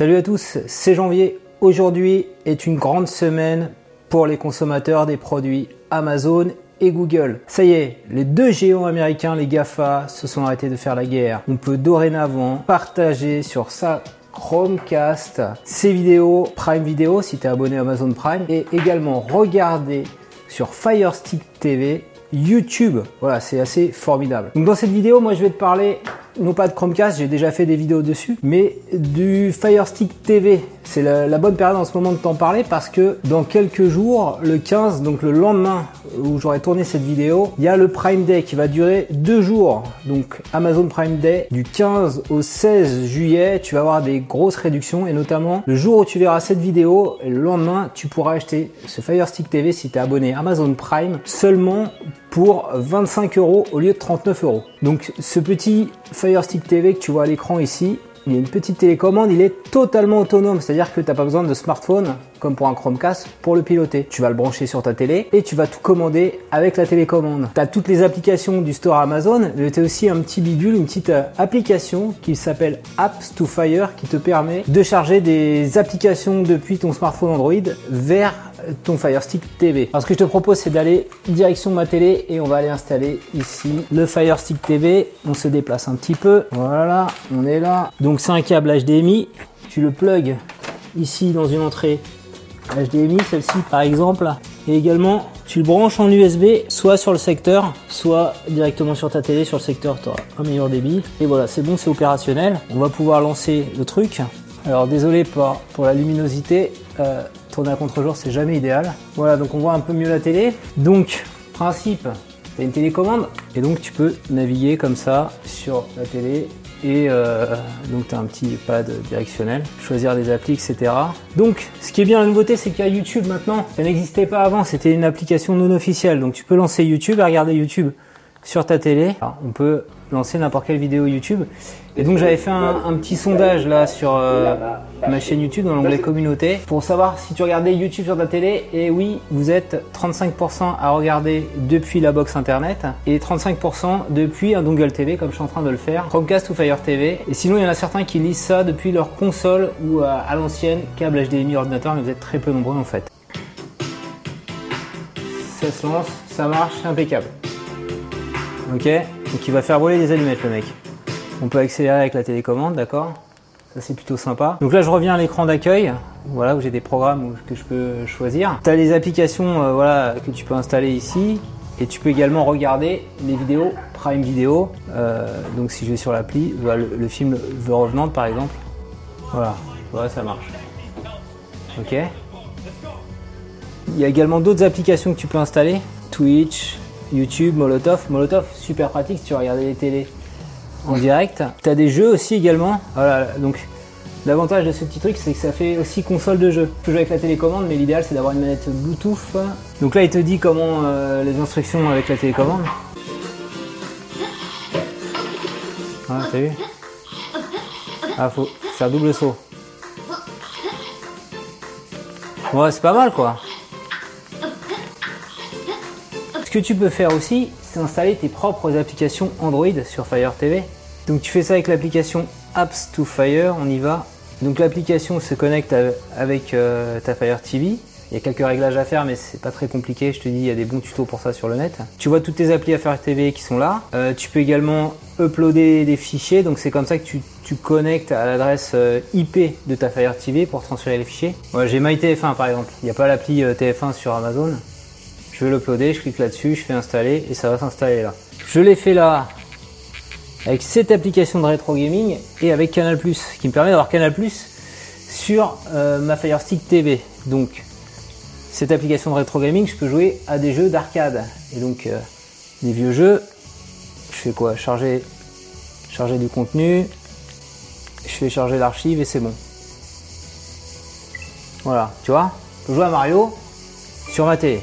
Salut à tous, c'est Janvier. Aujourd'hui est une grande semaine pour les consommateurs des produits Amazon et Google. Ça y est, les deux géants américains, les GAFA, se sont arrêtés de faire la guerre. On peut dorénavant partager sur sa Chromecast ses vidéos Prime Video si tu es abonné à Amazon Prime et également regarder sur Fire Stick TV YouTube. Voilà, c'est assez formidable. Donc dans cette vidéo, moi je vais te parler non pas de Chromecast, j'ai déjà fait des vidéos dessus, mais du Fire Stick TV. C'est la, bonne période en ce moment de t'en parler parce que dans quelques jours, le 15, donc le lendemain où j'aurai tourné cette vidéo, il y a le Prime Day qui va durer deux jours. Donc Amazon Prime Day du 15 au 16 juillet, tu vas avoir des grosses réductions et notamment le jour où tu verras cette vidéo, le lendemain, tu pourras acheter ce Fire Stick TV si tu es abonné Amazon Prime seulement pour 25 euros au lieu de 39 euros. Donc ce petit Fire Stick TV que tu vois à l'écran ici, il y a une petite télécommande, il est totalement autonome, c'est-à-dire que tu n'as pas besoin de smartphone comme pour un Chromecast pour le piloter. Tu vas le brancher sur ta télé et tu vas tout commander avec la télécommande. Tu as toutes les applications du store Amazon, mais tu as aussi un petit bidule, une petite euh, application qui s'appelle Apps to Fire qui te permet de charger des applications depuis ton smartphone Android vers ton Fire Stick TV. Alors ce que je te propose c'est d'aller direction ma télé et on va aller installer ici le Fire Stick TV. On se déplace un petit peu. Voilà, on est là. Donc c'est un câble HDMI. Tu le plug ici dans une entrée HDMI, celle-ci par exemple. Et également, tu le branches en USB, soit sur le secteur, soit directement sur ta télé. Sur le secteur, tu auras un meilleur débit. Et voilà, c'est bon, c'est opérationnel. On va pouvoir lancer le truc. Alors désolé pour, pour la luminosité, euh, tourner à contre-jour c'est jamais idéal. Voilà, donc on voit un peu mieux la télé. Donc, principe, tu as une télécommande et donc tu peux naviguer comme ça sur la télé et euh, donc tu as un petit pad directionnel, choisir des applis, etc. Donc ce qui est bien la nouveauté c'est qu'il y a YouTube maintenant, ça n'existait pas avant, c'était une application non officielle, donc tu peux lancer YouTube et regarder YouTube sur ta télé. on peut lancer n'importe quelle vidéo YouTube. Et donc j'avais fait un, petit sondage là sur euh, ma chaîne YouTube dans l'onglet communauté pour savoir si tu regardais YouTube sur ta télé. Et oui, vous êtes 35% à regarder depuis la box internet et 35% depuis un dongle TV comme je suis en train de le faire, Chromecast ou Fire TV. Et sinon il y en a certains qui lisent ça depuis leur console ou à, à l'ancienne câble HDMI ordinateur, mais vous êtes très peu nombreux en fait. Ça se lance, ça marche, impeccable. Ok Donc il va faire brûler des allumettes le mec. On peut accélérer avec la télécommande, d'accord? Ça c'est plutôt sympa. Donc là je reviens à l'écran d'accueil, voilà où j'ai des programmes que je peux choisir. Tu as les applications euh, voilà, que tu peux installer ici et tu peux également regarder les vidéos Prime Video. Euh, donc si je vais sur l'appli, le, film The Revenant par exemple. Voilà, voilà ça marche. Ok. Il y a également d'autres applications que tu peux installer. Twitch, YouTube, Molotov. Molotov, super pratique si tu regarder les télés en direct. Tu as des jeux aussi également. Voilà, donc l'avantage de ce petit truc, c'est que ça fait aussi console de jeu. Tu peux avec la télécommande, mais l'idéal c'est d'avoir une manette Bluetooth. Donc là, il te dit comment euh, les instructions avec la télécommande. Voilà, t'as vu Ah, faut faire double saut. Ouais, c'est pas mal quoi. Ce que tu peux faire aussi, c'est installer tes propres applications Android sur Fire TV. Donc tu fais ça avec l'application Apps to Fire, on y va. Donc l'application se connecte avec euh, ta Fire TV. Il y a quelques réglages à faire, mais c'est pas très compliqué. Je te dis, il y a des bons tutos pour ça sur le net. Tu vois toutes tes applis à Fire TV qui sont là. Euh, tu peux également uploader des fichiers. Donc c'est comme ça que tu, connectes à l'adresse euh, IP de ta Fire TV pour transférer les fichiers. J'ai MyTF1 par exemple. Il n'y a pas l'appli TF1 sur Amazon je vais l'uploader, je clique là-dessus, je fais installer et ça va s'installer là. Je l'ai fait là avec cette application de rétro gaming et avec Canal+, qui me permet d'avoir Canal+, sur euh, ma Fire Stick TV. Donc cette application de rétro gaming, je peux jouer à des jeux d'arcade et donc euh, des vieux jeux. Je fais quoi? Charger, charger du contenu. Je fais charger l'archive et c'est bon. Voilà, tu vois? Je peux jouer à Mario sur ma télé.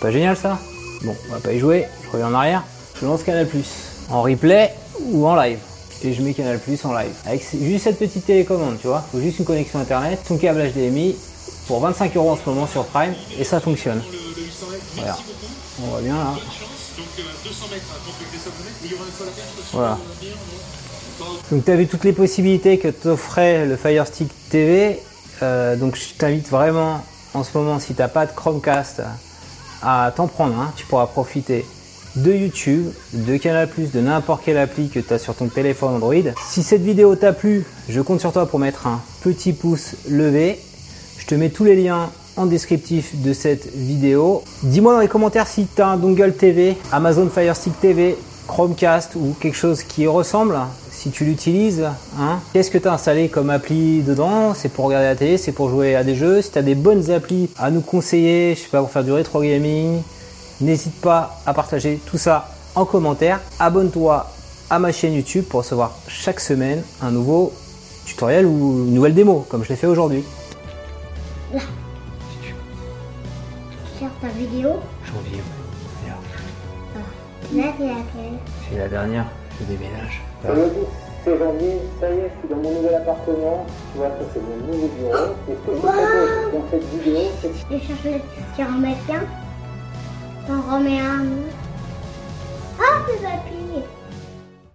Pas génial ça? Bon, on va pas y jouer, je reviens en arrière. Je lance Canal en replay ou en live. Et je mets Canal en live. Avec juste cette petite télécommande, tu vois. Faut juste une connexion internet, ton câble HDMI pour 25 euros en ce moment sur Prime et ça fonctionne. Voilà. On voit bien là. Voilà. Donc tu as vu toutes les possibilités que t'offrait le Fire Stick TV. Euh, donc je t'invite vraiment en ce moment, si t'as pas de Chromecast, à t'en prendre. un. Tu pourras profiter de YouTube, de Canal+, de n'importe quelle appli que tu as sur ton téléphone Android. Si cette vidéo t'a plu, je compte sur toi pour mettre un petit pouce levé. Je te mets tous les liens en descriptif de cette vidéo. Dis-moi dans les commentaires si tu as un dongle TV, Amazon Fire Stick TV, Chromecast ou quelque chose qui y ressemble. Si tu l'utilises, hein. qu'est-ce que tu as installé comme appli dedans? C'est pour regarder la télé, c'est pour jouer à des jeux. Si tu as des bonnes applis à nous conseiller, je sais pas, pour faire du rétro gaming, N'hésite pas à partager tout ça en commentaire. Abonne-toi à ma chaîne YouTube pour recevoir chaque semaine un nouveau tutoriel ou une nouvelle démo, comme je l'ai fait aujourd'hui. Là. Sur ta vidéo Janvier, ah. Là, c'est laquelle C'est la dernière, je déménage. Le 10 c'est janvier, ça y est, je suis dans mon nouvel appartement. Tu vois, ça c'est mon nouveau bureau. Et ce que je dans cette vidéo, c'est de chercher sur un T'en remets un. Ah, c'est papy